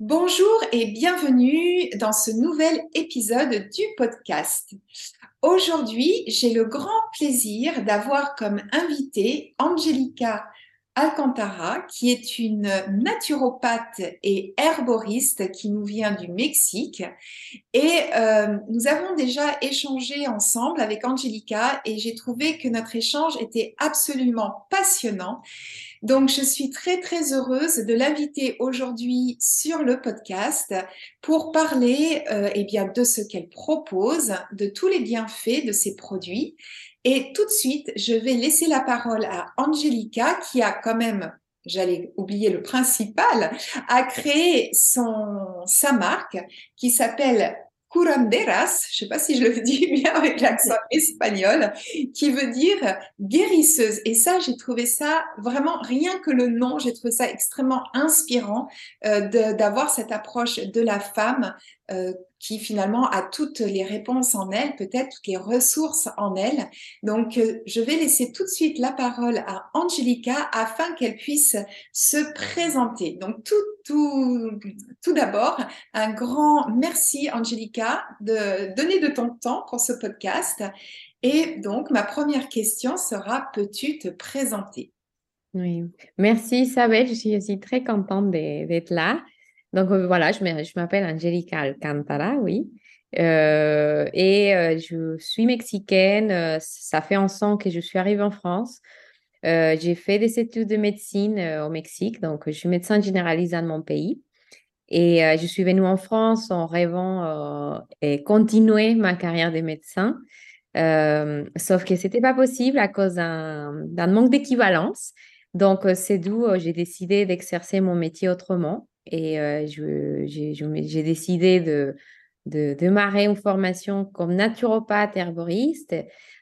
Bonjour et bienvenue dans ce nouvel épisode du podcast. Aujourd'hui, j'ai le grand plaisir d'avoir comme invitée Angelica Alcantara, qui est une naturopathe et herboriste qui nous vient du Mexique. Et euh, nous avons déjà échangé ensemble avec Angelica et j'ai trouvé que notre échange était absolument passionnant. Donc, je suis très, très heureuse de l'inviter aujourd'hui sur le podcast pour parler euh, eh bien, de ce qu'elle propose, de tous les bienfaits de ses produits. Et tout de suite, je vais laisser la parole à Angelica qui a quand même j'allais oublier le principal, a créé son, sa marque qui s'appelle je ne sais pas si je le dis bien avec l'accent espagnol, qui veut dire guérisseuse. Et ça, j'ai trouvé ça vraiment, rien que le nom, j'ai trouvé ça extrêmement inspirant euh, d'avoir cette approche de la femme euh, qui finalement a toutes les réponses en elle, peut-être toutes les ressources en elle. Donc, euh, je vais laisser tout de suite la parole à Angelica afin qu'elle puisse se présenter. Donc, tout, tout, tout d'abord, un grand merci, Angelica, de donner de ton temps pour ce podcast. Et donc, ma première question sera, peux-tu te présenter? Oui, merci Isabelle, je suis aussi très contente d'être là. Donc euh, voilà, je m'appelle Angelica Alcantara, oui. Euh, et euh, je suis mexicaine. ça fait un an que je suis arrivée en France. j'ai fait des études de médecine au Mexique, donc je suis médecin généraliste dans mon pays. Et je suis venue en France en rêvant et continuer ma carrière de médecin. sauf que c'était pas possible à cause d'un manque d'équivalence. Donc, c'est d'où j'ai décidé d'exercer mon métier autrement. Et euh, j'ai décidé de, démarrer une formation comme naturopathe herboriste,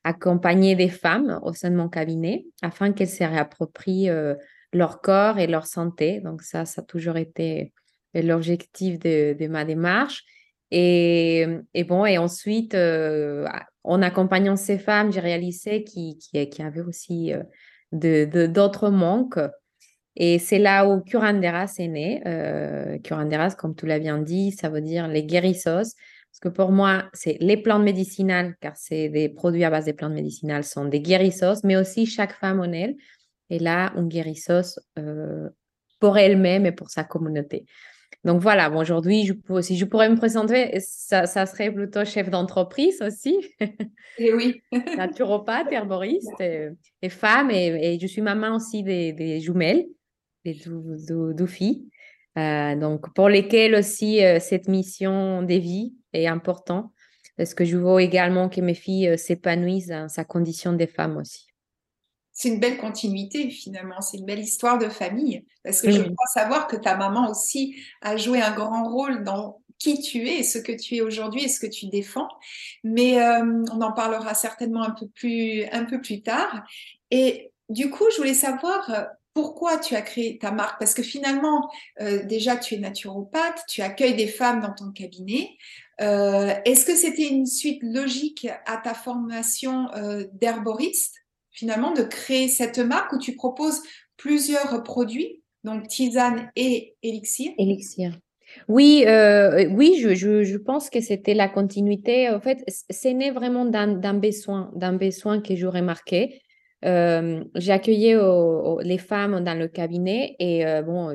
accompagner des femmes au sein de mon cabinet afin qu'elles se réapproprient euh, leur corps et leur santé. Donc ça, ça a toujours été l'objectif de, ma démarche. Et, bon, et ensuite, euh, en accompagnant ces femmes, j'ai réalisé qu'il qui, qui avait aussi d'autres manques et c'est là où Curanderas est né. Euh, Curanderas, comme tu l'as bien dit, ça veut dire les guérissos. Parce que pour moi, c'est les plantes médicinales, car c'est des produits à base des plantes médicinales, sont des guérissos, mais aussi chaque femme en elle. Et là, un guérissos euh, pour elle-même et pour sa communauté. Donc voilà, bon, aujourd'hui, si je pourrais me présenter, ça, ça serait plutôt chef d'entreprise aussi. Et eh oui. Naturopathe, herboriste et, femme. Et, je suis maman aussi des, des jumelles les filles. Euh, donc, pour lesquelles aussi euh, cette mission des vies est importante, parce que je veux également que mes filles euh, s'épanouissent dans sa condition de femme aussi. C'est une belle continuité finalement, c'est une belle histoire de famille, parce que je crois savoir que ta maman aussi a joué un grand rôle dans qui tu es, ce que tu es aujourd'hui et ce que tu défends. Mais on en parlera certainement un peu plus, un peu plus tard. Et du coup, je voulais savoir pourquoi tu as créé ta marque? Parce que finalement, euh, déjà, tu es naturopathe, tu accueilles des femmes dans ton cabinet. Euh, est-ce que c'était une suite logique à ta formation euh, d'herboriste, finalement, de créer cette marque où tu proposes plusieurs produits, donc tisane et élixir? Élixir. Oui, oui, je, pense que c'était la continuité. En fait, c'est né vraiment d'un besoin, d'un besoin que j'aurais marqué j'accueillais les femmes dans le cabinet et bon,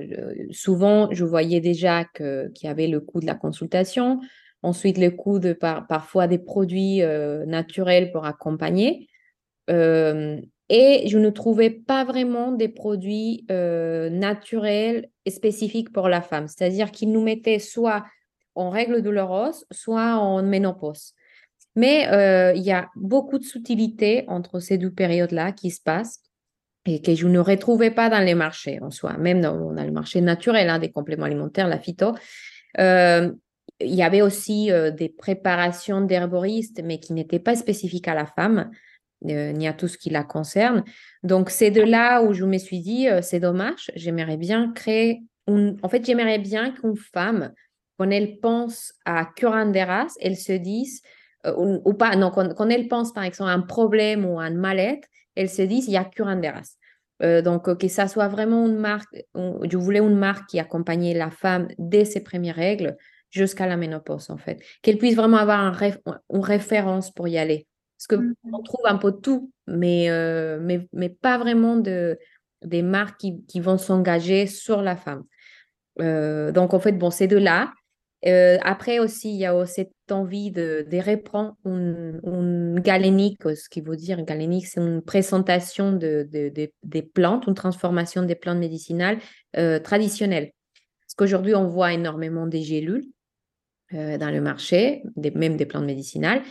souvent, je voyais déjà qu'il y avait le coût de la consultation, ensuite le coût de parfois des produits naturels pour accompagner. et je ne trouvais pas vraiment des produits naturels spécifiques pour la femme. C'est-à-dire qu'ils nous mettaient soit en règle douloureuse, soit en ménopause. Mais euh, il y a beaucoup de subtilité entre ces deux périodes-là qui se passent et que je ne retrouvais pas dans les marchés en soi, même dans, le marché naturel hein, des compléments alimentaires, la phyto. Euh, il y avait aussi euh, des préparations d'herboristes, mais qui n'étaient pas spécifiques à la femme, ni à tout ce qui la concerne. Donc, c'est de là où je me suis dit, c'est dommage, j'aimerais bien créer, en fait, j'aimerais bien qu'une femme, quand elle pense à curanderas, elle se dise, euh, ou, pas, non, quand, elle pense par exemple à un problème ou à un mal-être, elle se dit il y a curanderas. Euh, donc, euh, que ça soit vraiment une marque, je voulais une marque qui accompagnait la femme dès ses premières règles jusqu'à la ménopause, en fait. Qu'elle puisse vraiment avoir une référence pour y aller. Parce qu'on mm-hmm. trouve un peu tout, mais, mais, mais, pas vraiment de, des marques qui, qui vont s'engager sur la femme. donc, en fait, bon, c'est de là. Euh, après aussi, il y a cette envie de, reprendre une, galénique, ce qui veut dire galénique, c'est une présentation de, des plantes, une transformation des plantes médicinales euh, traditionnelles. Parce qu'aujourd'hui, on voit énormément des gélules euh, dans le marché, même des plantes médicinales.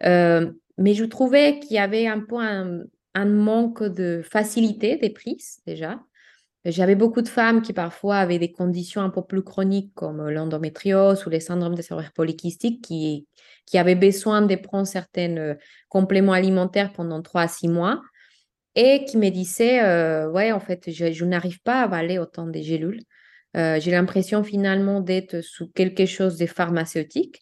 mais je trouvais qu'il y avait un peu un, un manque de facilité des prises déjà. J'avais beaucoup de femmes qui parfois avaient des conditions un peu plus chroniques comme l'endométriose ou les syndromes des ovaires polykystiques qui, qui avaient besoin de prendre certains euh, compléments alimentaires pendant trois à six mois et qui me disaient euh, Ouais, en fait, je, n'arrive pas à avaler autant de gélules. Euh, j'ai l'impression finalement d'être sous quelque chose de pharmaceutique.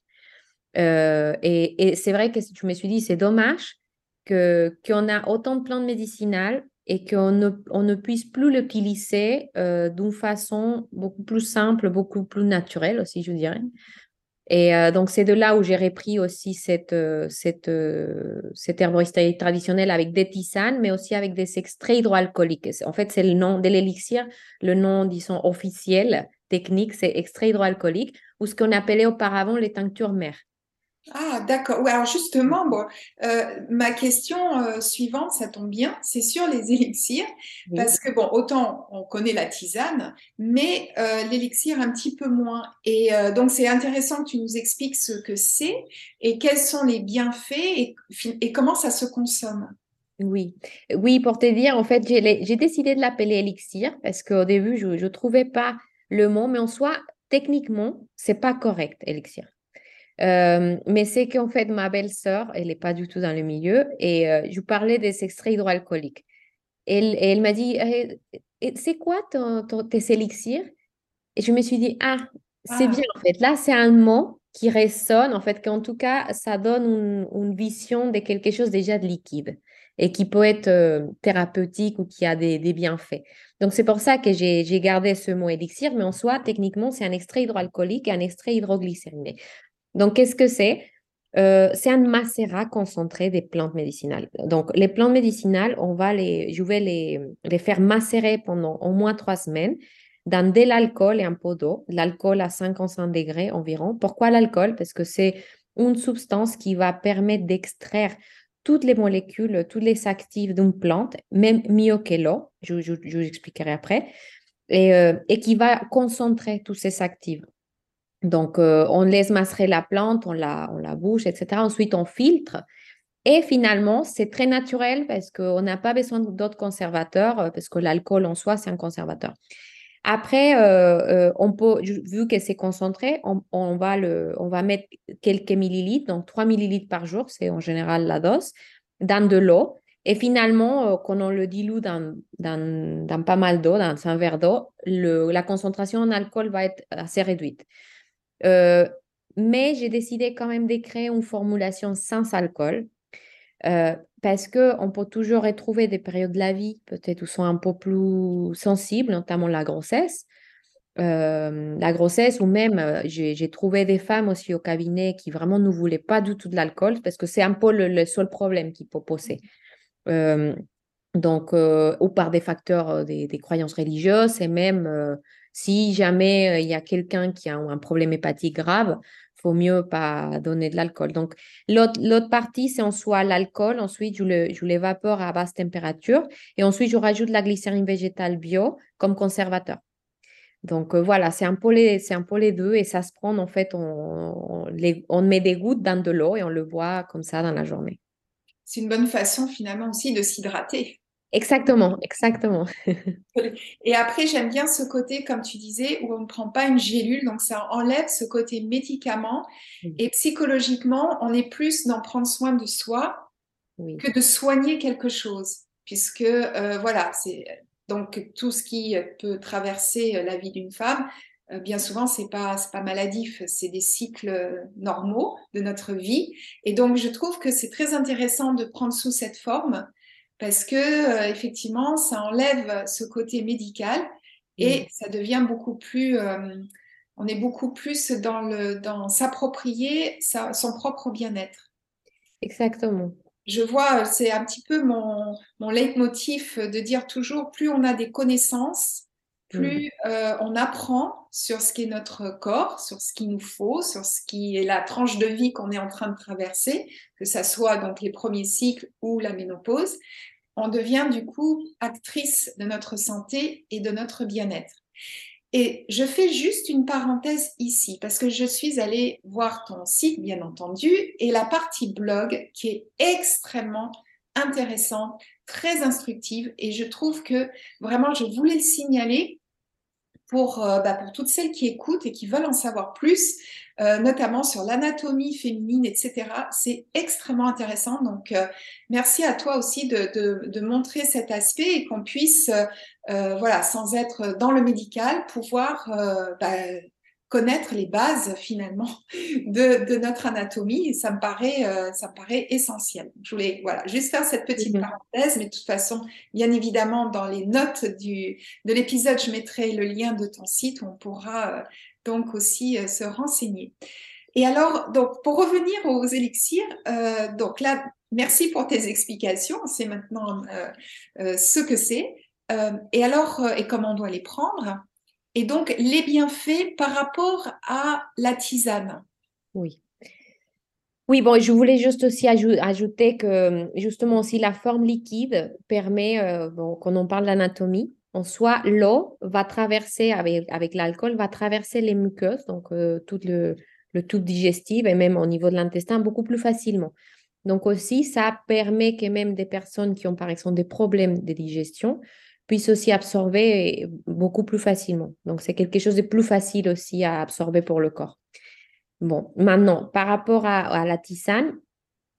et, et c'est vrai que je me suis dit C'est dommage qu'on a autant de plantes médicinales et qu'on ne, on ne puisse plus l'utiliser euh, d'une façon beaucoup plus simple, beaucoup plus naturelle aussi, je dirais. Et euh, donc, c'est de là où j'ai repris aussi cette, euh, cette, cette herboristerie traditionnelle avec des tisanes, mais aussi avec des extraits hydroalcooliques. En fait, c'est le nom de l'élixir, le nom, disons, officiel, technique, c'est extrait hydroalcoolique, ou ce qu'on appelait auparavant les tinctures mères. Ah, d'accord. alors justement, bon, euh, ma question euh, suivante, ça tombe bien, c'est sur les élixirs, parce que bon, autant on connaît la tisane, mais euh, l'élixir un petit peu moins. Et donc c'est intéressant que tu nous expliques ce que c'est et quels sont les bienfaits et, et comment ça se consomme. Oui, oui, pour te dire, en fait, j'ai décidé de l'appeler élixir parce qu'au début, je ne trouvais pas le mot, mais en soi, techniquement, c'est pas correct, élixir. Euh, mais c'est qu'en fait, ma belle-sœur, elle n'est pas du tout dans le milieu, et euh, je parlais des extraits hydroalcooliques. Elle, et elle m'a dit, «Eh, c'est quoi ton, tes élixirs? Et je me suis dit, ah, c'est ah. bien en fait. Là, c'est un mot qui résonne, en fait, qu'en tout cas, ça donne une, vision de quelque chose déjà de liquide et qui peut être euh, thérapeutique ou qui a des, des bienfaits. Donc, c'est pour ça que j'ai gardé ce mot élixir, mais en soi, techniquement, c'est un extrait hydroalcoolique et un extrait hydroglycériné. Donc, qu'est-ce que c'est? Euh, C'est un macérat concentré des plantes médicinales. Donc, les plantes médicinales, on va les, je vais les, les faire macérer pendant au moins trois semaines dans de l'alcool et un pot d'eau, l'alcool à 55 degrés environ. Pourquoi l'alcool? Parce que c'est une substance qui va permettre d'extraire toutes les molécules, tous les actifs d'une plante, même mieux que l'eau, je, vous expliquerai après, euh, et, qui va concentrer tous ces actifs. Donc, euh, on laisse macérer la plante, on la, on la bouche, etc. Ensuite, on filtre. Et finalement, c'est très naturel parce qu'on n'a pas besoin d'autres conservateurs, euh, parce que l'alcool en soi, c'est un conservateur. Après, euh, on peut, vu que c'est concentré, on, va le, on va mettre quelques millilitres, donc 3 millilitres par jour, c'est en général la dose, dans de l'eau. Et finalement, quand on le dilue dans, dans, dans pas mal d'eau, dans un verre d'eau, la concentration en alcool va être assez réduite. Euh, mais j'ai décidé quand même de créer une formulation sans alcool euh, parce qu'on peut toujours retrouver des périodes de la vie peut-être où sont un peu plus sensibles, notamment la grossesse. Euh, la grossesse ou même j'ai trouvé des femmes aussi au cabinet qui vraiment ne voulaient pas du tout de l'alcool parce que c'est un peu le, seul problème qui peut poser. Donc, ou par des facteurs des, croyances religieuses, et même si jamais il y a quelqu'un qui a un problème hépatique grave, faut mieux pas donner de l'alcool. Donc, l'autre partie, c'est en soi l'alcool. Ensuite, je, le, je l'évapore à basse température. Et ensuite, je rajoute la glycérine végétale bio comme conservateur. Donc, euh, voilà, c'est un, peu les, un peu deux. Et ça se prend, en fait, on, on, met des gouttes dans de l'eau et on le boit comme ça dans la journée. C'est une bonne façon, finalement, aussi de s'hydrater. Exactement, exactement. Et après, j'aime bien ce côté, comme tu disais, où on ne prend pas une gélule, donc ça enlève ce côté médicament. Et psychologiquement, on est plus dans prendre soin de soi que de soigner quelque chose. Puisque, euh, voilà, c'est donc tout ce qui peut traverser la vie d'une femme, euh, bien souvent, c'est pas, pas maladif, c'est des cycles normaux de notre vie. Et donc, je trouve que c'est très intéressant de prendre sous cette forme parce que euh, effectivement, ça enlève ce côté médical et mm. ça devient beaucoup plus, euh, on est beaucoup plus dans le, dans s'approprier son propre bien-être. Exactement. Je vois, c'est un petit peu mon, mon leitmotiv de dire toujours, plus on a des connaissances, plus mm. euh, on apprend sur ce qu'est notre corps, sur ce qu'il nous faut, sur ce qui est la tranche de vie qu'on est en train de traverser, que ça soit donc les premiers cycles ou la ménopause, on devient du coup actrice de notre santé et de notre bien-être. Et je fais juste une parenthèse ici parce que je suis allée voir ton site, bien entendu, et la partie blog qui est extrêmement intéressante, très instructive, et je trouve que vraiment, je voulais le signaler pour, euh, bah, pour toutes celles qui écoutent et qui veulent en savoir plus, euh, notamment sur l'anatomie féminine, etc. C'est extrêmement intéressant. Donc, euh, merci à toi aussi de, de, de, montrer cet aspect et qu'on puisse, voilà, sans être dans le médical, pouvoir bah, connaître les bases finalement de, de, notre anatomie. Ça me paraît, euh, ça me paraît essentiel. Je voulais voilà juste faire cette petite mhm. parenthèse, mais de toute façon, bien évidemment, dans les notes du, de l'épisode, je mettrai le lien de ton site où on pourra euh, donc aussi euh, se renseigner. Et alors, donc pour revenir aux élixirs, donc là, merci pour tes explications. C'est maintenant ce que c'est. et alors, et comment on doit les prendre? Et donc les bienfaits par rapport à la tisane. Oui. Oui, bon, je voulais juste aussi ajouter que justement aussi la forme liquide permet, euh, quand on parle d'anatomie, en soi, l'eau va traverser, avec, l'alcool, va traverser les muqueuses, donc euh, tout le tube digestif et même au niveau de l'intestin beaucoup plus facilement. Donc aussi, ça permet que même des personnes qui ont par exemple des problèmes de digestion puisse aussi absorber beaucoup plus facilement. Donc, c'est quelque chose de plus facile aussi à absorber pour le corps. Bon, maintenant, par rapport à, la tisane,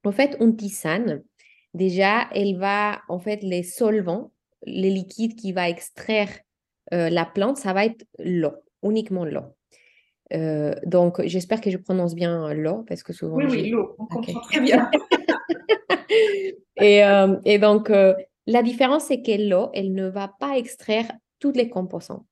en fait, une tisane, déjà, elle va, en fait, les solvants, les liquides qui va extraire euh, la plante, ça va être l'eau, uniquement l'eau. Euh, donc, j'espère que je prononce bien l'eau, parce que souvent... Oui, oui, l'eau, on comprend très bien. et, euh, et, donc, la différence, c'est que l'eau, elle ne va pas extraire toutes les composants.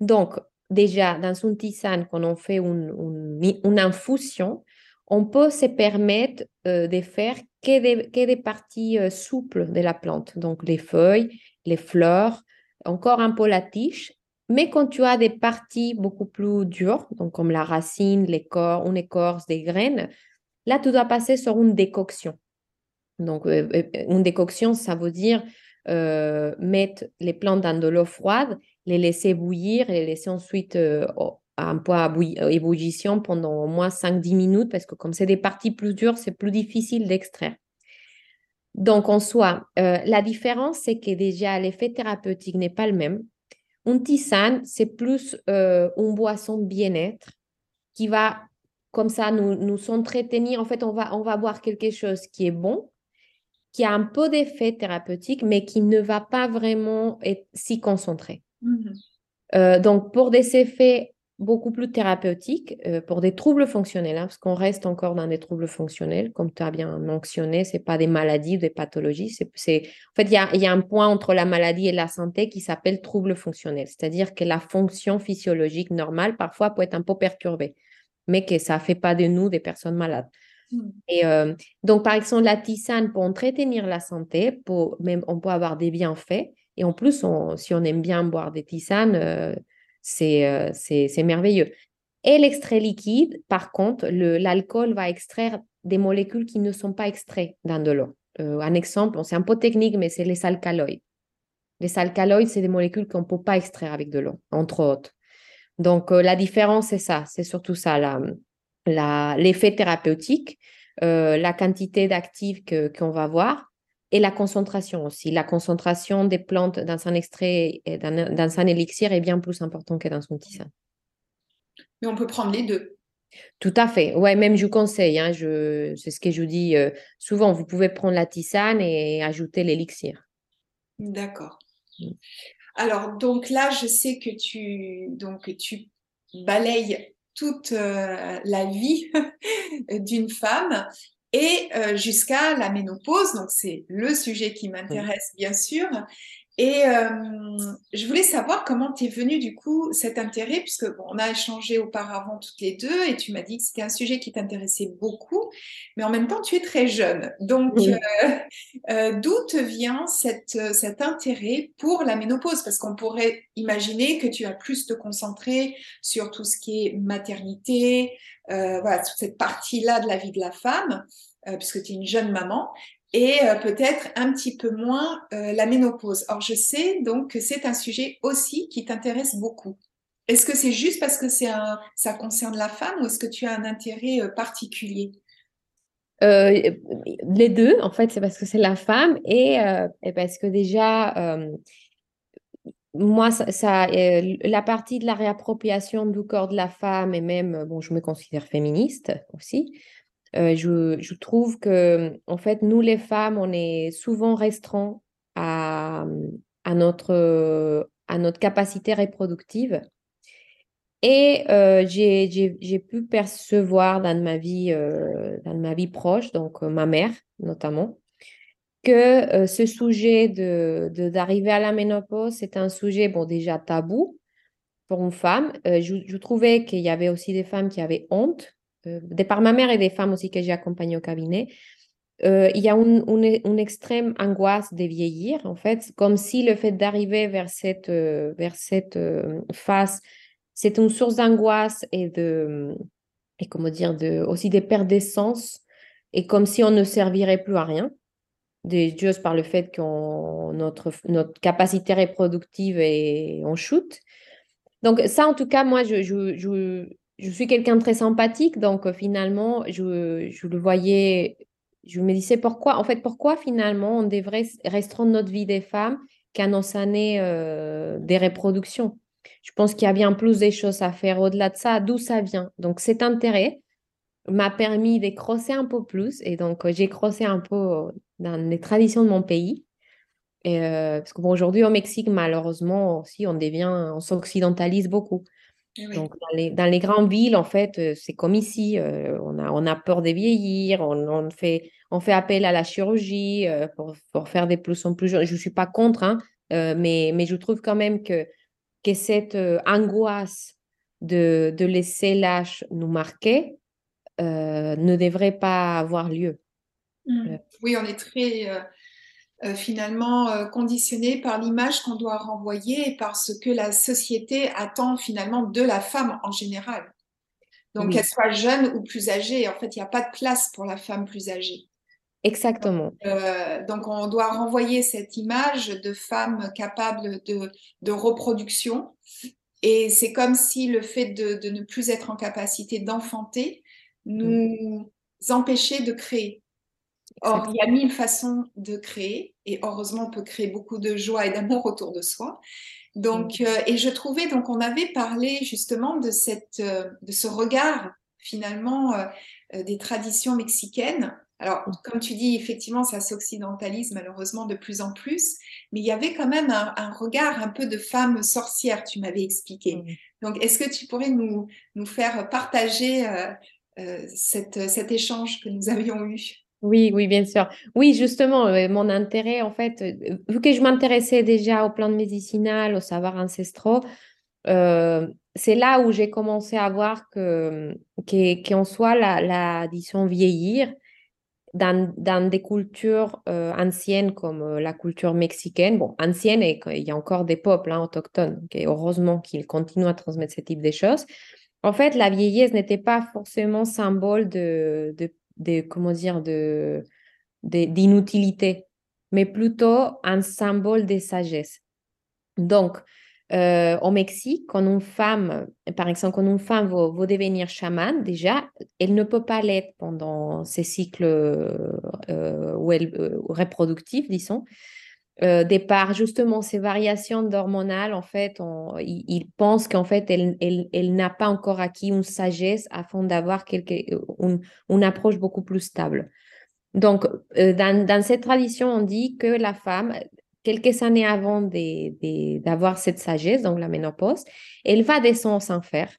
Donc, déjà, dans une tisane, quand on fait une, infusion, on peut se permettre euh, de faire que des, parties euh, souples de la plante, donc les feuilles, les fleurs, encore un peu la tige. Mais quand tu as des parties beaucoup plus dures, donc comme la racine, l'écorce, une écorce, des graines, là, tu dois passer sur une décoction. Donc, euh, euh, une décoction, ça veut dire euh, mettre les plantes dans de l'eau froide, les laisser bouillir et les laisser ensuite à un point à ébullition pendant au moins 5-10 minutes parce que comme c'est des parties plus dures, c'est plus difficile d'extraire. Donc, en soi, la différence, c'est que déjà, l'effet thérapeutique n'est pas le même. Une tisane, c'est plus une boisson bien-être qui va, comme ça, nous, nous entretenir. En fait, on va, on va boire quelque chose qui est bon, qui a un peu d'effet thérapeutique, mais qui ne va pas vraiment être si concentré. Mmh euh, donc, pour des effets beaucoup plus thérapeutiques, euh, pour des troubles fonctionnels, hein, parce qu'on reste encore dans des troubles fonctionnels, comme tu as bien mentionné, ce n'est pas des maladies ou des pathologies. C'est, En fait, il y a, y a, un point entre la maladie et la santé qui s'appelle trouble fonctionnel, c'est-à-dire que la fonction physiologique normale, parfois, peut être un peu perturbée, mais que ça ne fait pas de nous des personnes malades. Hmm. Et donc, par exemple, la tisane pour entretenir la santé, pour, même, on peut avoir des bienfaits. Et en plus, si on aime bien boire des tisanes, c'est c'est merveilleux. Et l'extrait liquide, par contre, l'alcool va extraire des molécules qui ne sont pas extraites dans de l'eau. un exemple, c'est un peu technique, mais c'est les alcaloïdes. Les alcaloïdes, c'est des molécules qu'on ne peut pas extraire avec de l'eau, entre autres. Donc, la différence, c'est ça, c'est surtout ça, l'effet thérapeutique, la quantité d'actifs qu'on va voir et la concentration aussi. La concentration des plantes dans un extrait, dans, dans un élixir est bien plus importante que dans son tisane. Mais on peut prendre les deux. Tout à fait. Ouais, même je conseille. Hein, je, c'est ce que je dis euh, souvent. Vous pouvez prendre la tisane et ajouter l'élixir. D'accord. Mm. Alors, donc là, je sais que tu, donc, tu balayes toute euh, la vie d'une femme et euh, jusqu'à la ménopause. Donc, c'est le sujet qui m'intéresse, bien sûr. Et euh, je voulais savoir comment t'es venu du coup cet intérêt, puisque bon, on a échangé auparavant toutes les deux, et tu m'as dit que c'était un sujet qui t'intéressait beaucoup, mais en même temps tu es très jeune. Donc euh, euh, d'où te vient cette, cet intérêt pour la ménopause? Parce qu'on pourrait imaginer que tu as plus te concentrer sur tout ce qui est maternité, voilà, toute cette partie-là de la vie de la femme, puisque tu es une jeune maman et euh, peut-être un petit peu moins euh, la ménopause. Or, je sais donc que c'est un sujet aussi qui t'intéresse beaucoup. Est-ce que c'est juste parce que c'est un, ça concerne la femme ou est-ce que tu as un intérêt euh, particulier? Les deux, en fait, c'est parce que c'est la femme et, parce que déjà, moi, ça, la partie de la réappropriation du corps de la femme et même, bon, je me considère féministe aussi. Euh, je, trouve que, en fait, nous, les femmes, on est souvent restreints à, notre, à notre capacité reproductive. Et euh, j'ai pu percevoir dans ma vie, euh, dans ma vie proche, donc ma mère notamment, que ce sujet d'arriver de, d'arriver à la ménopause, c'est un sujet, bon, déjà tabou pour une femme. je, je, trouvais qu'il y avait aussi des femmes qui avaient honte euh, de par ma mère et des femmes aussi que j'ai accompagnées au cabinet, euh, il y a une, extrême angoisse de vieillir, en fait, comme si le fait d'arriver vers cette, euh, vers cette phase, c'est une source d'angoisse et de, et comment dire, de, aussi des pertes d'essence, et comme si on ne servirait plus à rien, juste par le fait que notre, notre capacité reproductive est en chute. Donc ça, en tout cas, moi, je suis quelqu'un de très sympathique, donc euh, finalement, je, je, le voyais, je me disais pourquoi, en fait, pourquoi finalement on devrait restreindre notre vie des femmes qu'à nos années euh, des reproductions. Je pense qu'il y a bien plus des choses à faire au-delà de ça, d'où ça vient? Donc cet intérêt m'a permis de crosser un peu plus, et donc euh, j'ai crossé un peu dans les traditions de mon pays. Parce qu'aujourd'hui au Mexique, malheureusement aussi, on devient, on s'occidentalise beaucoup. Eh Donc, dans les, grandes villes, en fait, euh, c'est comme ici, euh, on, a, on a peur de vieillir, on, fait, on fait appel à la chirurgie euh, pour, pour, faire des plus en plus jeunes. Je ne suis pas contre, hein, mais, mais je trouve quand même que, que cette angoisse de, de laisser l'âge nous marquer ne devrait pas avoir lieu. Mmh. Oui, on est très euh, finalement euh, conditionné par l'image qu'on doit renvoyer et par ce que la société attend finalement de la femme en général. Donc qu'elle soit jeune ou plus âgée, en fait, il n'y a pas de place pour la femme plus âgée. Exactement. Euh, donc on doit renvoyer cette image de femme capable de, de reproduction. Et c'est comme si le fait de, de, ne plus être en capacité d'enfanter nous mm. empêchait de créer. Or, il y a mille façons de créer, et heureusement, on peut créer beaucoup de joie et d'amour autour de soi. Donc, mm. euh, et je trouvais, donc, on avait parlé justement de cette, euh, de ce regard finalement euh, des traditions mexicaines. Alors, mm. comme tu dis, effectivement, ça s'occidentalise malheureusement de plus en plus, mais il y avait quand même un, regard un peu de femme sorcière, tu m'avais expliqué. Mm. Donc, est-ce que tu pourrais nous, nous faire partager cette, cet échange que nous avions eu? Oui, oui, bien sûr. Oui, justement, euh, mon intérêt, en fait, euh, vu que je m'intéressais déjà aux plantes médicinales, aux savoirs ancestraux, euh, c'est là où j'ai commencé à voir que qu'en soit la, la disons, vieillir dans, dans des cultures anciennes comme la culture mexicaine, bon, ancienne, et il y a encore des peuples hein, autochtones, qui, heureusement qu'ils continuent à transmettre ce type de choses. En fait, la vieillesse n'était pas forcément symbole de, de, de comment dire, de, d'inutilité, mais plutôt un symbole de sagesse. Donc, euh, au Mexique, quand une femme, par exemple, quand une femme va, devenir chamane, déjà, elle ne peut pas l'être pendant ses cycles euh, reproductifs, disons. Euh, de par justement ces variations hormonales, en fait, on, il, pense qu'en fait, elle, elle, n'a pas encore acquis une sagesse afin d'avoir une, une, approche beaucoup plus stable. Donc, dans, dans, cette tradition, on dit que la femme, quelques années avant d'avoir cette sagesse, donc la ménopause, elle va descendre sans faire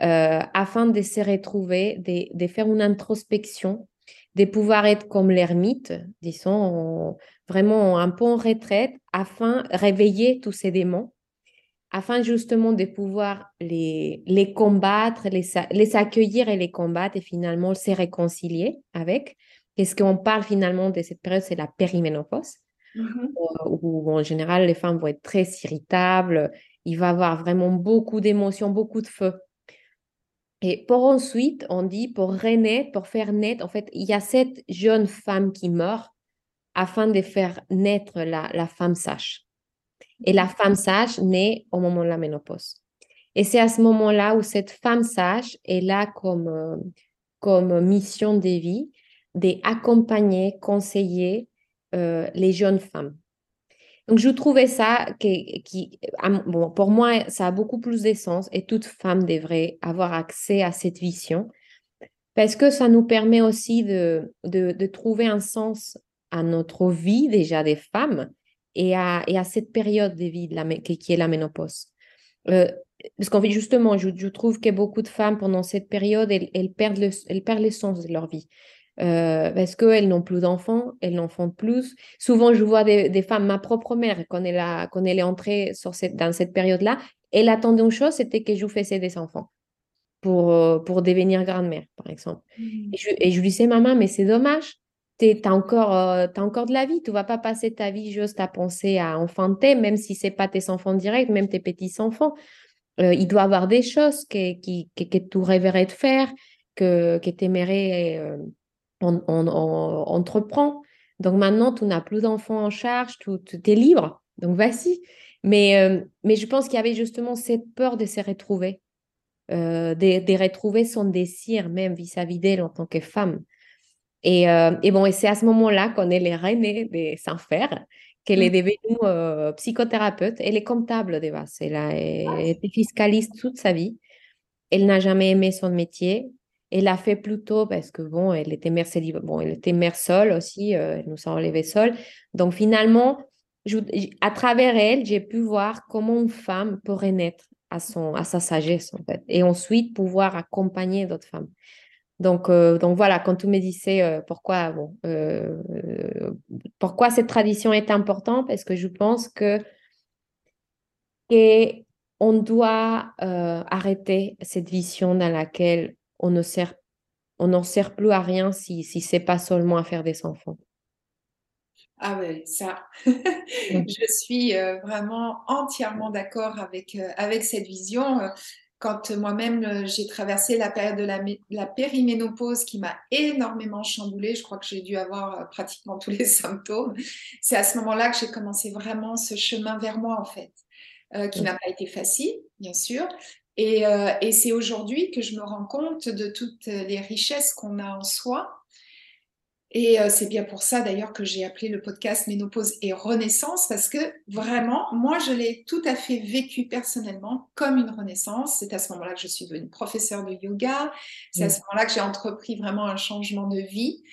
euh, afin de se retrouver, de, faire une introspection, de pouvoir être comme l'ermite, disons, vraiment un peu en retraite, afin de réveiller tous ces démons, afin justement de pouvoir les, les combattre, les, les accueillir et les combattre et finalement se réconcilier avec. Qu'est-ce qu'on parle finalement de cette période, c'est la périménopause. Mmh où, en général les femmes vont être très irritables, il va y avoir vraiment beaucoup d'émotions, beaucoup de feu. Et pour ensuite, on dit pour renaître, pour faire naître, en fait, il y a cette jeune femme qui meurt afin de faire naître la, la femme sage. Et la femme sage naît au moment de la ménopause. Et c'est à ce moment-là où cette femme sage est là comme, euh, comme mission de vie d'accompagner, conseiller euh, les jeunes femmes. Donc, je trouvais ça qui, bon, pour moi, ça a beaucoup plus d'essence et toute femme devrait avoir accès à cette vision parce que ça nous permet aussi de, de, trouver un sens à notre vie déjà des femmes et à, et à cette période de vie qui, est la ménopause. Euh, parce qu'en fait, justement, je, trouve que beaucoup de femmes, pendant cette période, elles, perdent, le, elles perdent le sens de leur vie. Euh, parce qu'elles n'ont plus d'enfants, elles n'en font plus. Souvent, je vois des, femmes, ma propre mère, quand elle, a, quand est entrée sur dans cette période-là, elle attendait une chose, c'était que je faisais des enfants pour, euh, pour devenir grand-mère, par exemple. Et, je, et, je, lui disais, maman, mais c'est dommage, tu as encore, euh, encore de la vie, tu vas pas passer ta vie juste à penser à enfanter, même si c'est pas tes enfants directs, même tes petits-enfants. il doit avoir des choses que, que, que, tu rêverais de faire, que, que tu aimerais on, entreprend. Donc maintenant, tu n'as plus d'enfants en charge, tu es libre. Donc vas-y. Mais, euh, mais je pense qu'il y avait justement cette peur de se retrouver, euh, de, retrouver son désir même vis-à-vis d'elle en tant que femme. Et, euh, et bon, et c'est à ce moment-là qu'on est les reines de sans faire, qu'elle est mmh. devenue psychothérapeute. Elle est comptable de base. Elle a été fiscaliste toute sa vie. Elle n'a jamais aimé son métier. Elle l'a fait plus tôt parce que, bon, elle était mère bon, elle était mère seule aussi, euh, elle nous a enlevé seule. Donc, finalement, à travers elle, j'ai pu voir comment une femme pourrait naître à, son, à sa sagesse, en fait, et ensuite pouvoir accompagner d'autres femmes. Donc, euh, donc voilà, quand tu me disais euh, pourquoi, bon, pourquoi cette tradition est importante, parce que je pense que, que on doit arrêter cette vision dans laquelle on ne sert, on n'en sert plus à rien si, si c'est pas seulement à faire des enfants. Ah oui, ça, mmh. je suis euh, vraiment entièrement d'accord avec, euh, avec cette vision. Quand moi-même euh, j'ai traversé la période de la, la périménopause qui m'a énormément chamboulée, je crois que j'ai dû avoir pratiquement tous les symptômes. C'est à ce moment-là que j'ai commencé vraiment ce chemin vers moi en fait, qui n'a pas été facile, bien sûr, euh, et, c'est aujourd'hui que je me rends compte de toutes les richesses qu'on a en soi. Et euh, c'est bien pour ça d'ailleurs que j'ai appelé le podcast Ménopause et Renaissance, parce que vraiment, moi, je l'ai tout à fait vécu personnellement comme une renaissance. C'est à ce moment-là que je suis devenue professeure de yoga. C'est à ce moment-là que j'ai entrepris vraiment un changement de vie.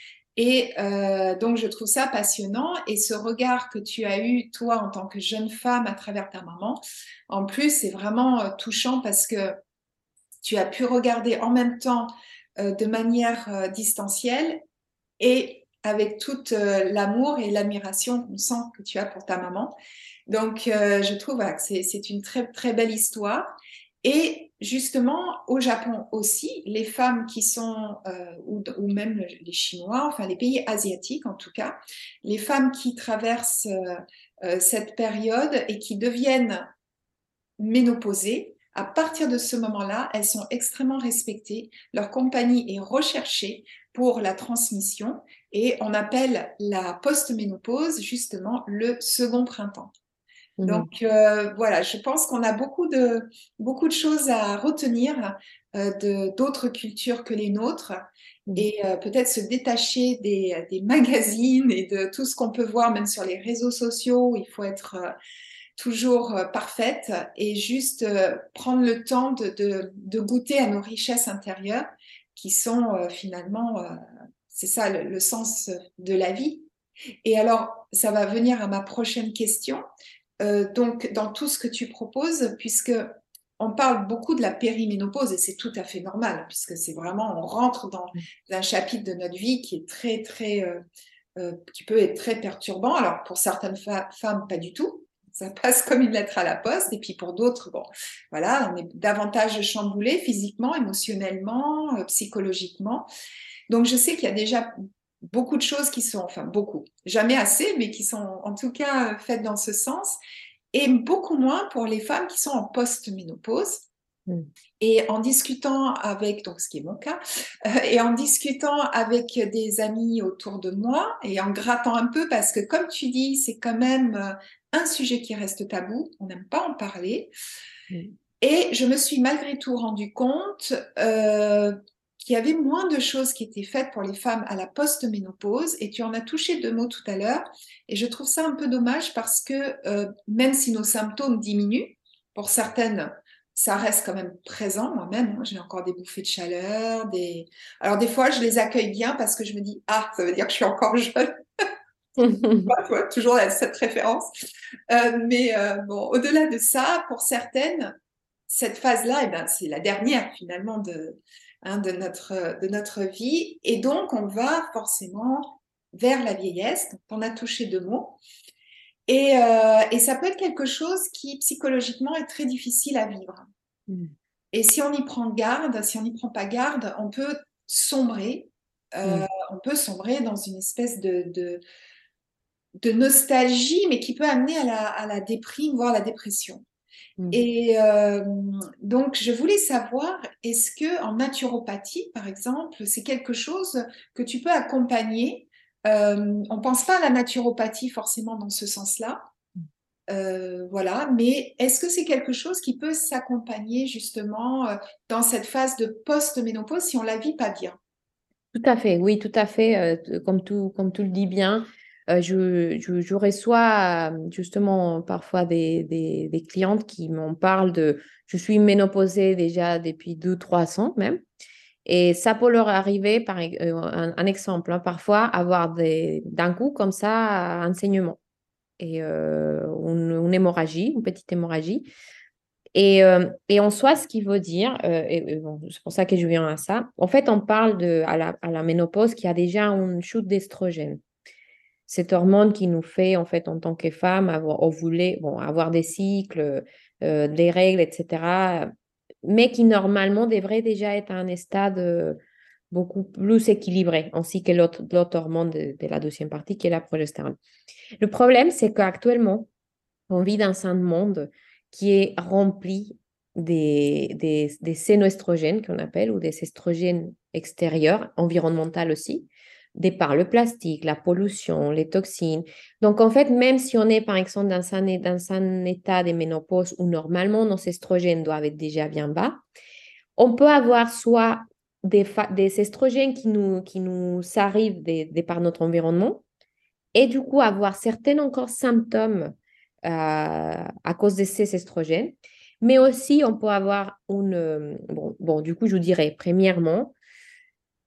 Et euh, donc, je trouve ça passionnant. Et ce regard que tu as eu, toi, en tant que jeune femme, à travers ta maman, en plus, c'est vraiment euh, touchant parce que tu as pu regarder en même temps euh, de manière distancielle et avec tout l'amour et l'admiration qu'on sent que tu as pour ta maman. Donc, je trouve que c'est une très, très belle histoire. Et justement, au Japon aussi, les femmes qui sont, euh, ou, même les Chinois, enfin les pays asiatiques en tout cas, les femmes qui traversent euh, euh, cette période et qui deviennent ménopausées, à partir de ce moment-là, elles sont extrêmement respectées. Leur compagnie est recherchée pour la transmission et on appelle la post-ménopause justement le second printemps. Mmh. Donc euh, voilà, je pense qu'on a beaucoup de, beaucoup de choses à retenir euh, d'autres cultures que les nôtres mmh. et euh, peut-être se détacher des, des, magazines et de tout ce qu'on peut voir même sur les réseaux sociaux. Il faut être euh, toujours euh, parfaite et juste euh, prendre le temps de, de, de, goûter à nos richesses intérieures qui sont euh, finalement, c'est ça le, le, sens de la vie. Et alors, ça va venir à ma prochaine question. Donc, dans tout ce que tu proposes, puisque on parle beaucoup de la périménopause et c'est tout à fait normal, puisque c'est vraiment, on rentre dans un chapitre de notre vie qui est très, très, euh, qui peut être très perturbant. Alors, pour certaines femmes, pas du tout ça passe comme une lettre à la poste. Et puis pour d'autres, bon, voilà, on est davantage chamboulé physiquement, émotionnellement, euh, psychologiquement. Donc je sais qu'il y a déjà beaucoup de choses qui sont, enfin beaucoup, jamais assez, mais qui sont en tout cas faites dans ce sens. Et beaucoup moins pour les femmes qui sont en post-ménopause. Mm. Et en discutant avec, donc ce qui est mon cas, euh, et en discutant avec des amis autour de moi et en grattant un peu parce que comme tu dis, c'est quand même euh, un sujet qui reste tabou, on n'aime pas en parler. Mm. Et je me suis malgré tout rendu compte euh, qu'il y avait moins de choses qui étaient faites pour les femmes à la post-ménopause. Et tu en as touché deux mots tout à l'heure. Et je trouve ça un peu dommage parce que euh, même si nos symptômes diminuent, pour certaines, ça reste quand même présent moi-même. Hein. J'ai encore des bouffées de chaleur, des. Alors des fois, je les accueille bien parce que je me dis ah, ça veut dire que je suis encore jeune. toujours cette référence. Euh, mais euh, bon, au-delà de ça, pour certaines, cette phase-là, eh ben, c'est la dernière finalement de, hein, de, notre, de notre vie. Et donc, on va forcément vers la vieillesse. Donc, on a touché deux mots. Et, euh, et, ça peut être quelque chose qui psychologiquement est très difficile à vivre. Mm. Et si on y prend garde, si on n'y prend pas garde, on peut sombrer. Euh, mm. On peut sombrer dans une espèce de, de, de nostalgie, mais qui peut amener à la, à la déprime, voire la dépression. Mmh. Et euh, donc, je voulais savoir, est-ce que en naturopathie, par exemple, c'est quelque chose que tu peux accompagner? Euh, On pense pas à la naturopathie forcément dans ce sens-là, euh, voilà. Mais est-ce que c'est quelque chose qui peut s'accompagner justement euh, dans cette phase de post-ménopause si on la vit pas bien? Tout à fait, oui, tout à fait. Comme tout, comme tu le dis bien, euh, je, je, reçois euh, justement parfois des, des, clientes qui m'en parlent de je suis ménopausée déjà depuis deux, trois ans même. Et ça peut leur arriver, par euh, un, exemple, hein, parfois avoir d'un coup comme ça un saignement et une, hémorragie, une petite hémorragie. Et, et, en soi, ce qui veut dire, et, c'est pour ça que je viens à ça, en fait, on parle de, à, la, à la ménopause qui a déjà une chute d'estrogène cette hormone qui nous fait, en fait, en tant que femme, avoir ovulé, bon, avoir des cycles, euh, des règles, etc., mais qui normalement devrait déjà être à un stade euh, beaucoup plus équilibré, ainsi que l'autre hormone de, la deuxième partie, qui est la progestérone. Le problème, c'est qu'actuellement, on vit dans un monde qui est rempli des, des, des qu'on appelle, ou des estrogènes extérieurs, environnementaux aussi, des par le plastique, la pollution, les toxines. Donc, en fait, même si on est, par exemple, dans un, dans un état de ménopause où normalement nos estrogènes doivent être déjà bien bas, on peut avoir soit des, des estrogènes qui nous, qui nous arrivent de, par notre environnement et du coup avoir certains encore symptômes euh, à cause de ces estrogènes. Mais aussi, on peut avoir une... Bon, bon, du coup, je vous dirais, premièrement,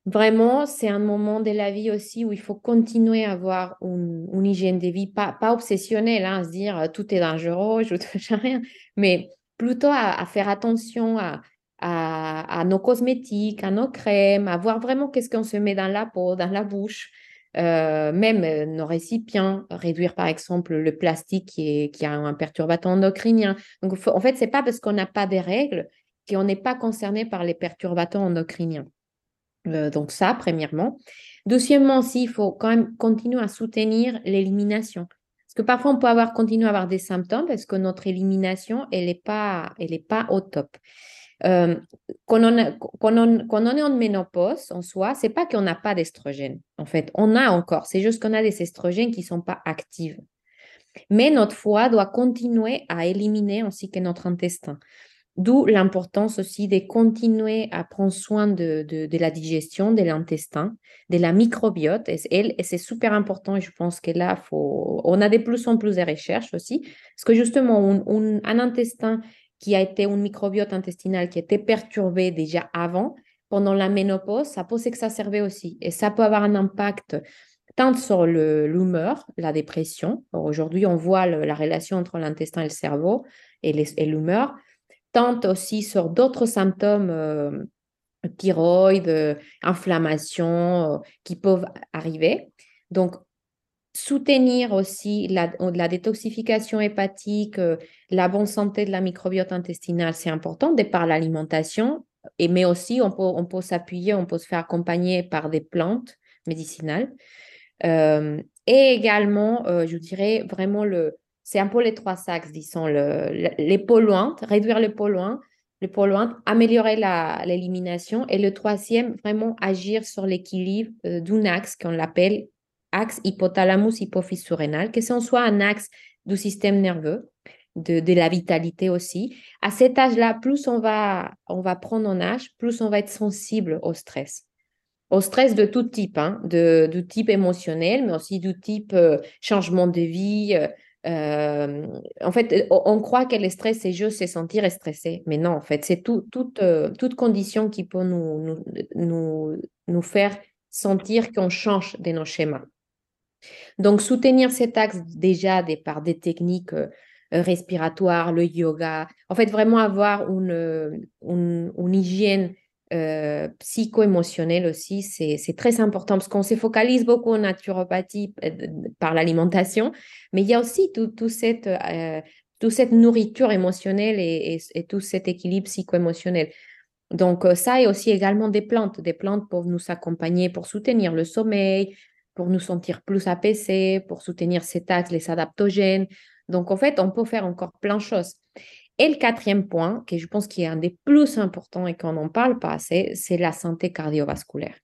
Vraiment, c'est un moment de la vie aussi où il faut continuer à avoir une, hygiène de vie, pas, obsessionnelle, hein, à se dire euh, tout est dangereux, je ne rien, mais plutôt à, faire attention à, nos cosmétiques, à nos crèmes, à voir vraiment qu'est-ce qu'on se met dans la peau, dans la bouche, euh, même euh, nos récipients, réduire par exemple le plastique qui, est, a un perturbateur endocrinien. Donc, en fait, ce n'est pas parce qu'on n'a pas des règles qu'on n'est pas concerné par les perturbateurs endocriniens. Euh, donc ça, premièrement. Deuxièmement, aussi, il faut quand même continuer à soutenir l'élimination. Parce que parfois, on peut avoir, continuer à avoir des symptômes parce que notre élimination, elle n'est pas, elle pas au top. Euh, quand, on, est en ménopause, en soi, c'est pas qu'on n'a pas d'estrogène. En fait, on a encore. C'est juste qu'on a des estrogènes qui ne sont pas actifs. Mais notre foie doit continuer à éliminer ainsi que notre intestin. D'où l'importance aussi de continuer à prendre soin de, de, la digestion, de l'intestin, de la microbiote. Et, c'est super important. Je pense que là, faut, on a de plus en plus de recherches aussi. Parce que justement, un intestin qui a été un microbiote intestinal qui était perturbé déjà avant, pendant la ménopause, ça peut s'exacerber aussi. Et ça peut avoir un impact tant sur l'humeur, la dépression. Aujourd'hui, on voit la relation entre l'intestin et le cerveau et l'humeur tant aussi sur d'autres symptômes, euh, thyroïde, euh, inflammation, euh, qui peuvent arriver. Donc, soutenir aussi la, détoxification hépatique, la bonne santé de la microbiote intestinale, c'est important, de par l'alimentation, et, mais aussi on peut, on peut s'appuyer, on peut se faire accompagner par des plantes médicinales. et également, je dirais vraiment le, c'est un peu les trois axes, disons, le, les polluantes, réduire les polluants, les polluantes, améliorer l'élimination. Et le troisième, vraiment agir sur l'équilibre euh, d'un axe qu'on l'appelle axe hypothalamus-hypophyse surrénal, que c'est en soit un axe du système nerveux, de, de la vitalité aussi. À cet âge-là, plus on va, on va prendre en âge, plus on va être sensible au stress au stress de tout type, hein, de, du type émotionnel, mais aussi du type euh, changement de vie, euh, euh, en fait, on croit que le stress, c'est juste se sentir stressé. Mais non, en fait, c'est tout, euh, toute condition qui peut nous, nous, nous, faire sentir qu'on change de nos schémas. Donc, soutenir cet axe déjà des, par des techniques euh, respiratoires, le yoga, en fait, vraiment avoir une, une hygiène euh, psycho-émotionnel aussi, c'est très important parce qu'on se focalise beaucoup en naturopathie euh, par l'alimentation, mais il y a aussi tout, cette, euh, toute cette nourriture émotionnelle et, tout cet équilibre psycho-émotionnel. Donc ça et aussi également des plantes, des plantes pour nous accompagner, pour soutenir le sommeil, pour nous sentir plus apaisés, pour soutenir cet axe, les adaptogènes. Donc en fait, on peut faire encore plein de choses. Et le quatrième point, que je pense qui est un des plus importants et qu'on n'en parle pas assez, c'est la santé cardiovasculaire.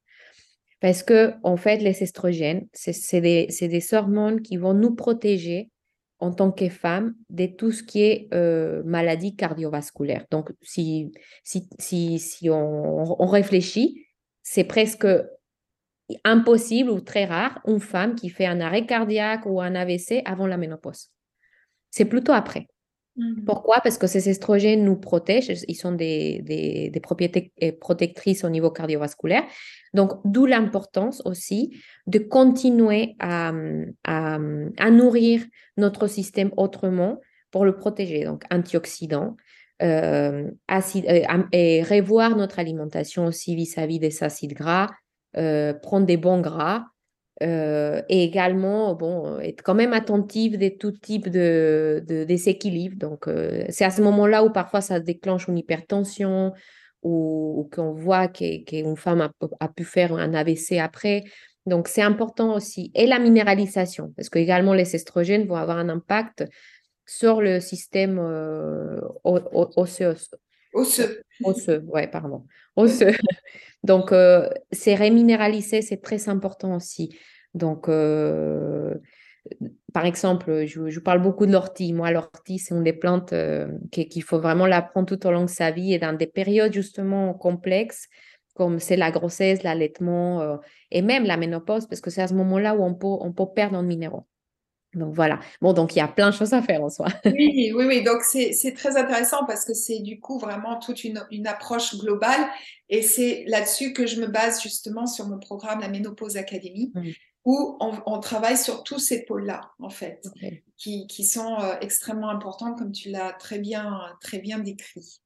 Parce que, en fait, les estrogènes, c'est des, hormones qui vont nous protéger en tant que femmes de tout ce qui est euh, maladie cardiovasculaire. Donc, si on, on réfléchit, c'est presque impossible ou très rare une femme qui fait un arrêt cardiaque ou un AVC avant la ménopause. C'est plutôt après. Mmh. Pourquoi? Parce que ces estrogènes nous protègent, ils sont des, des, propriétés euh, protectrices au niveau cardiovasculaire. Donc, d'où l'importance aussi de continuer à, à, nourrir notre système autrement pour le protéger. Donc, antioxydants, euh, euh, et revoir notre alimentation aussi vis-à-vis des acides gras, prendre des bons gras, euh, et également, bon, être quand même attentive de tout type de, de déséquilibre. Donc, euh, c'est à ce moment-là où parfois ça déclenche une hypertension ou, qu'on voit qu'une femme a, a, pu faire un AVC après. Donc, c'est important aussi. Et la minéralisation, parce que également les estrogènes vont avoir un impact sur le système euh, osseux. Osseux. Osseux, ouais, pardon. Osseux. Donc, euh, c'est réminéraliser, c'est très important aussi. Donc, euh, par exemple, je, parle beaucoup de l'ortie. Moi, l'ortie, c'est une des plantes euh, qu'il faut vraiment l'apprendre tout au long de sa vie et dans des périodes justement complexes, comme c'est la grossesse, l'allaitement et même la ménopause, parce que c'est à ce moment-là où on peut, on peut perdre en minéraux. Donc voilà. Bon, donc il y a plein de choses à faire en soi. Oui, oui, oui. Donc c'est très intéressant parce que c'est du coup vraiment toute une, une approche globale. Et c'est là-dessus que je me base justement sur mon programme, la Ménopause Académie, où on, on, travaille sur tous ces pôles-là, en fait, qui, qui, sont euh, extrêmement importants, comme tu l'as très bien, très bien décrit.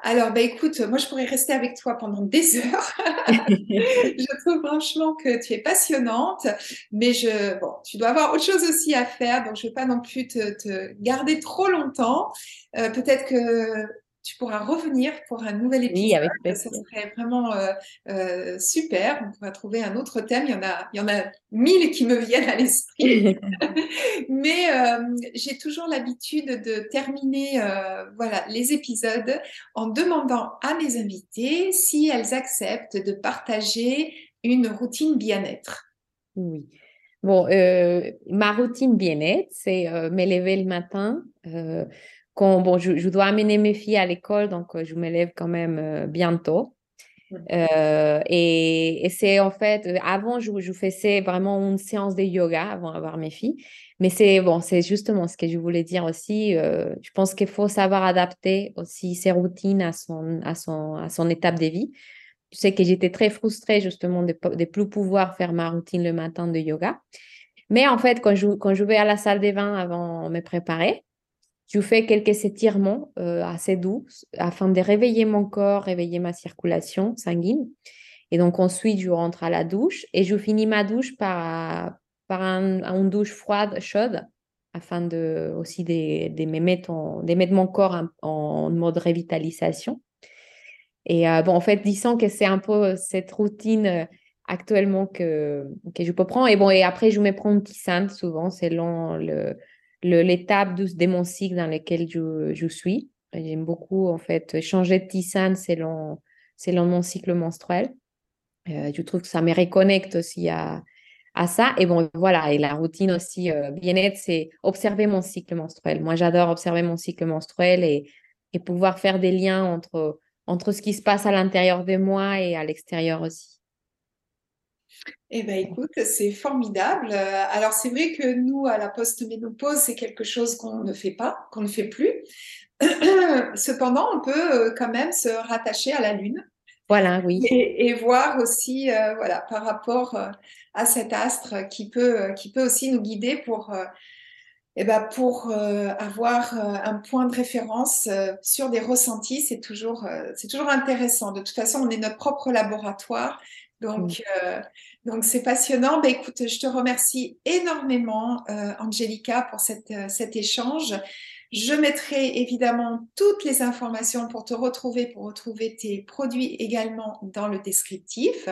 Alors, bah, écoute, moi, je pourrais rester avec toi pendant des heures. je trouve franchement que tu es passionnante, mais je, bon, tu dois avoir autre chose aussi à faire, donc je ne vais pas non plus te, garder trop longtemps. Euh, peut-être que tu pourras revenir pour un nouvel épisode. Oui, avec Ça serait vraiment super. On pourra trouver un autre thème. Il y en a, il y en a mille qui me viennent à l'esprit. Mais j'ai toujours l'habitude de terminer voilà, les épisodes en demandant à mes invités si elles acceptent de partager une routine bien-être. Oui. Bon, euh, ma routine bien-être, c'est euh, me lever le matin. Euh, quand, bon, je, je, dois amener mes filles à l'école, donc je me lève quand même bientôt. et, et c'est en fait, avant, je, je, faisais vraiment une séance de yoga avant d'avoir mes filles. Mais c'est bon, c'est justement ce que je voulais dire aussi. je pense qu'il faut savoir adapter aussi ses routines à son, à son, à son étape de vie. Je sais que j'étais très frustrée justement de ne plus pouvoir faire ma routine le matin de yoga. Mais en fait, quand je, quand je vais à la salle des vins avant de me préparer, je fais quelques étirements euh, assez doux afin de réveiller mon corps, réveiller ma circulation sanguine. Et donc ensuite, je rentre à la douche et je finis ma douche par, par un, une douche froide, chaude, afin de, aussi de, de, me mettre, mon corps en, mode révitalisation. Et euh, bon, en fait, disant que c'est un peu cette routine euh, actuellement que, que je peux prendre. Et bon, et après, je me prends une tisane souvent selon le, l'étape de, mon cycle dans lequel je, suis. J'aime beaucoup, en fait, changer de tisane selon, selon mon cycle menstruel. Euh, je trouve que ça me reconnecte aussi à, à ça. Et bon, voilà, et la routine aussi bien-être, c'est observer mon cycle menstruel. Moi, j'adore observer mon cycle menstruel et, et pouvoir faire des liens entre entre ce qui se passe à l'intérieur de moi et à l'extérieur aussi. Eh bien, écoute, c'est formidable. Euh, alors, c'est vrai que nous, à la post-ménopause, c'est quelque chose qu'on ne fait pas, qu'on ne fait plus. Cependant, on peut euh, quand même se rattacher à la Lune. Voilà, oui. Et, voir aussi, euh, voilà, par rapport à cet astre qui peut, qui peut aussi nous guider pour eh ben pour euh, avoir un point de référence sur des ressentis, c'est toujours, c'est toujours intéressant. De toute façon, on est notre propre laboratoire. Donc, donc c'est passionnant. Ben, écoute, je te remercie énormément, Angelica, pour cette, cet échange. Je mettrai évidemment toutes les informations pour te retrouver, pour retrouver tes produits également dans le descriptif.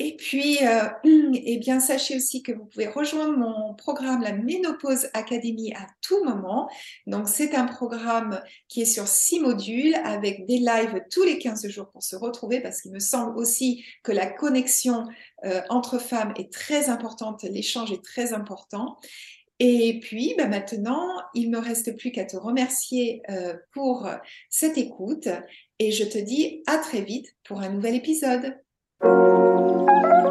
Et puis, euh, eh bien, sachez aussi que vous pouvez rejoindre mon programme, la Ménopause Academy, à tout moment. Donc, c'est un programme qui est sur six modules avec des lives tous les 15 jours pour se retrouver parce qu'il me semble aussi que la connexion euh, entre femmes est très importante, l'échange est très important. Et puis, bah, maintenant, il ne me reste plus qu'à te remercier euh, pour cette écoute et je te dis à très vite pour un nouvel épisode. Música